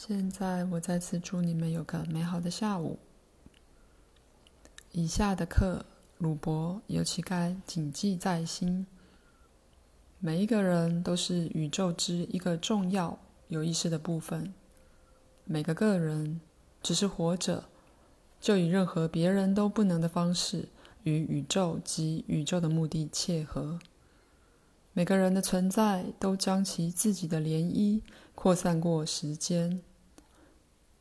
现在，我再次祝你们有个美好的下午。以下的课，鲁伯尤其该谨记在心。每一个人都是宇宙之一个重要有意识的部分。每个个人只是活着，就以任何别人都不能的方式，与宇宙及宇宙的目的切合。每个人的存在都将其自己的涟漪扩散过时间。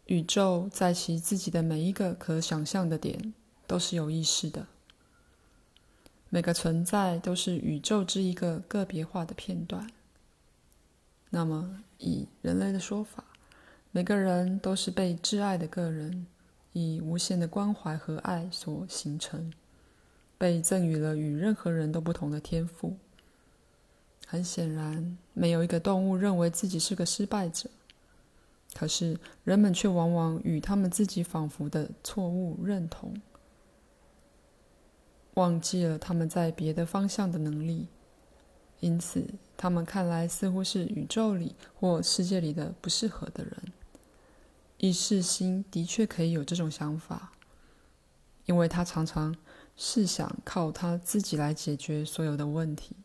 宇宙在其自己的每一个可想象的点都是有意识的。每个存在都是宇宙之一个个别化的片段。那么，以人类的说法，每个人都是被挚爱的个人，以无限的关怀和爱所形成，被赠予了与任何人都不同的天赋。很显然，没有一个动物认为自己是个失败者。可是，人们却往往与他们自己仿佛的错误认同。忘记了他们在别的方向的能力，因此他们看来似乎是宇宙里或世界里的不适合的人。意识心的确可以有这种想法，因为他常常试想靠他自己来解决所有的问题，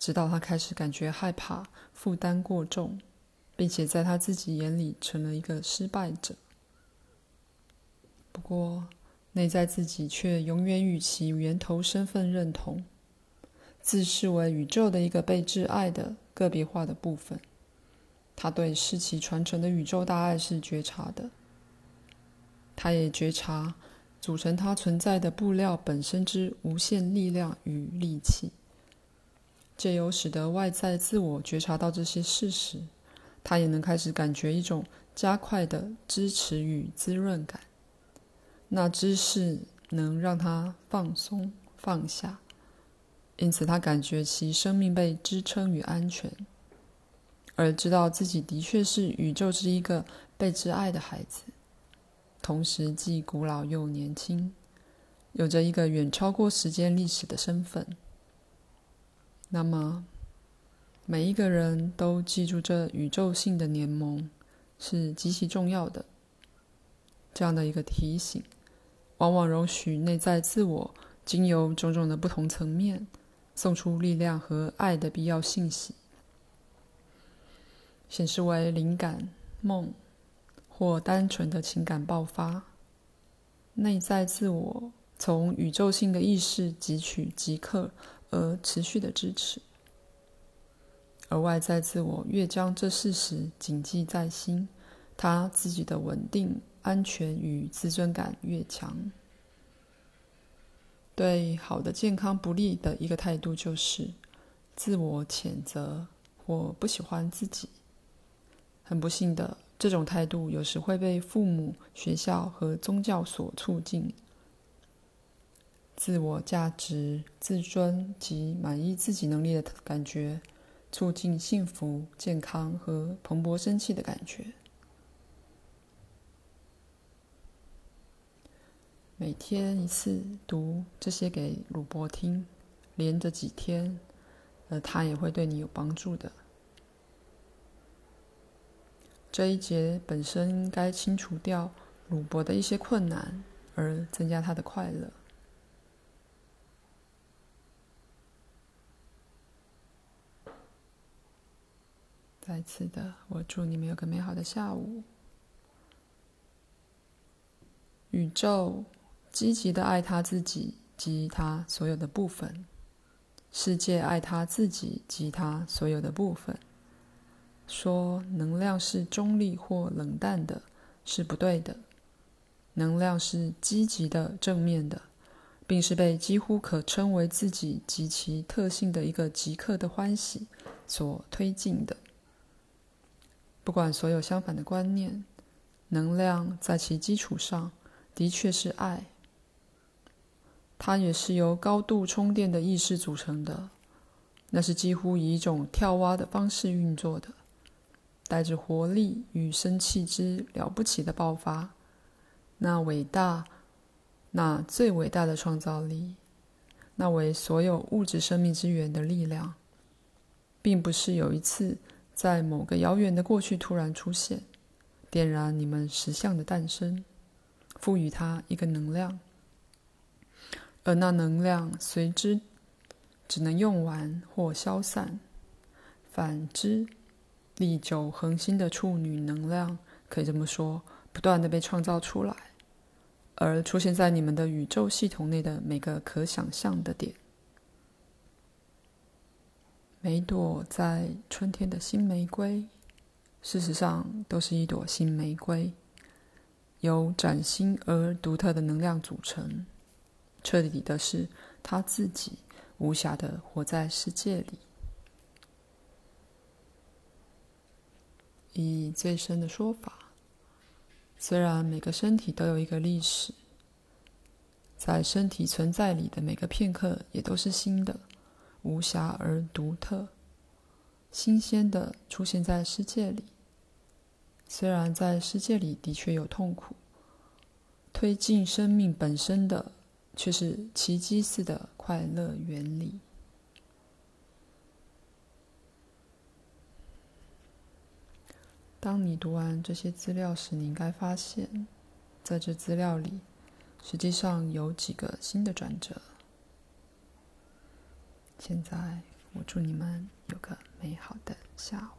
直到他开始感觉害怕、负担过重，并且在他自己眼里成了一个失败者。不过，内在自己却永远与其源头身份认同，自视为宇宙的一个被挚爱的个别化的部分。他对世袭传承的宇宙大爱是觉察的，他也觉察组成他存在的布料本身之无限力量与力气。借由使得外在自我觉察到这些事实，他也能开始感觉一种加快的支持与滋润感。那知识能让他放松放下，因此他感觉其生命被支撑与安全，而知道自己的确是宇宙之一个被挚爱的孩子，同时既古老又年轻，有着一个远超过时间历史的身份。那么，每一个人都记住这宇宙性的联盟是极其重要的，这样的一个提醒。往往容许内在自我经由种种的不同层面，送出力量和爱的必要信息，显示为灵感、梦或单纯的情感爆发。内在自我从宇宙性的意识汲取即刻而持续的支持，而外在自我越将这事实谨记在心，他自己的稳定。安全与自尊感越强，对好的健康不利的一个态度就是自我谴责或不喜欢自己。很不幸的，这种态度有时会被父母、学校和宗教所促进。自我价值、自尊及满意自己能力的感觉，促进幸福、健康和蓬勃生气的感觉。每天一次读这些给鲁伯听，连着几天，呃，他也会对你有帮助的。这一节本身应该清除掉鲁伯的一些困难，而增加他的快乐。再次的，我祝你们有个美好的下午。宇宙。积极的爱他自己及他所有的部分，世界爱他自己及他所有的部分。说能量是中立或冷淡的，是不对的。能量是积极的、正面的，并是被几乎可称为自己及其特性的一个即刻的欢喜所推进的。不管所有相反的观念，能量在其基础上的确是爱。它也是由高度充电的意识组成的，那是几乎以一种跳蛙的方式运作的，带着活力与生气之了不起的爆发，那伟大，那最伟大的创造力，那为所有物质生命之源的力量，并不是有一次在某个遥远的过去突然出现，点燃你们实相的诞生，赋予它一个能量，而那能量随之只能用完或消散。反之，历久恒新的处女能量，可以这么说，不断地被创造出来，而出现在你们的宇宙系统内的每个可想象的点。每朵在春天的新玫瑰，事实上都是一朵新玫瑰，由崭新而独特的能量组成。彻底的是，他自己无暇的活在世界里。以最深的说法，虽然每个身体都有一个历史，在身体存在里的每个片刻也都是新的。无瑕而独特，新鲜的出现在世界里。虽然在世界里的确有痛苦，推进生命本身的却是奇迹似的快乐原理。当你读完这些资料时，你应该发现，在这资料里，实际上有几个新的转折。现在，我祝你们有个美好的下午。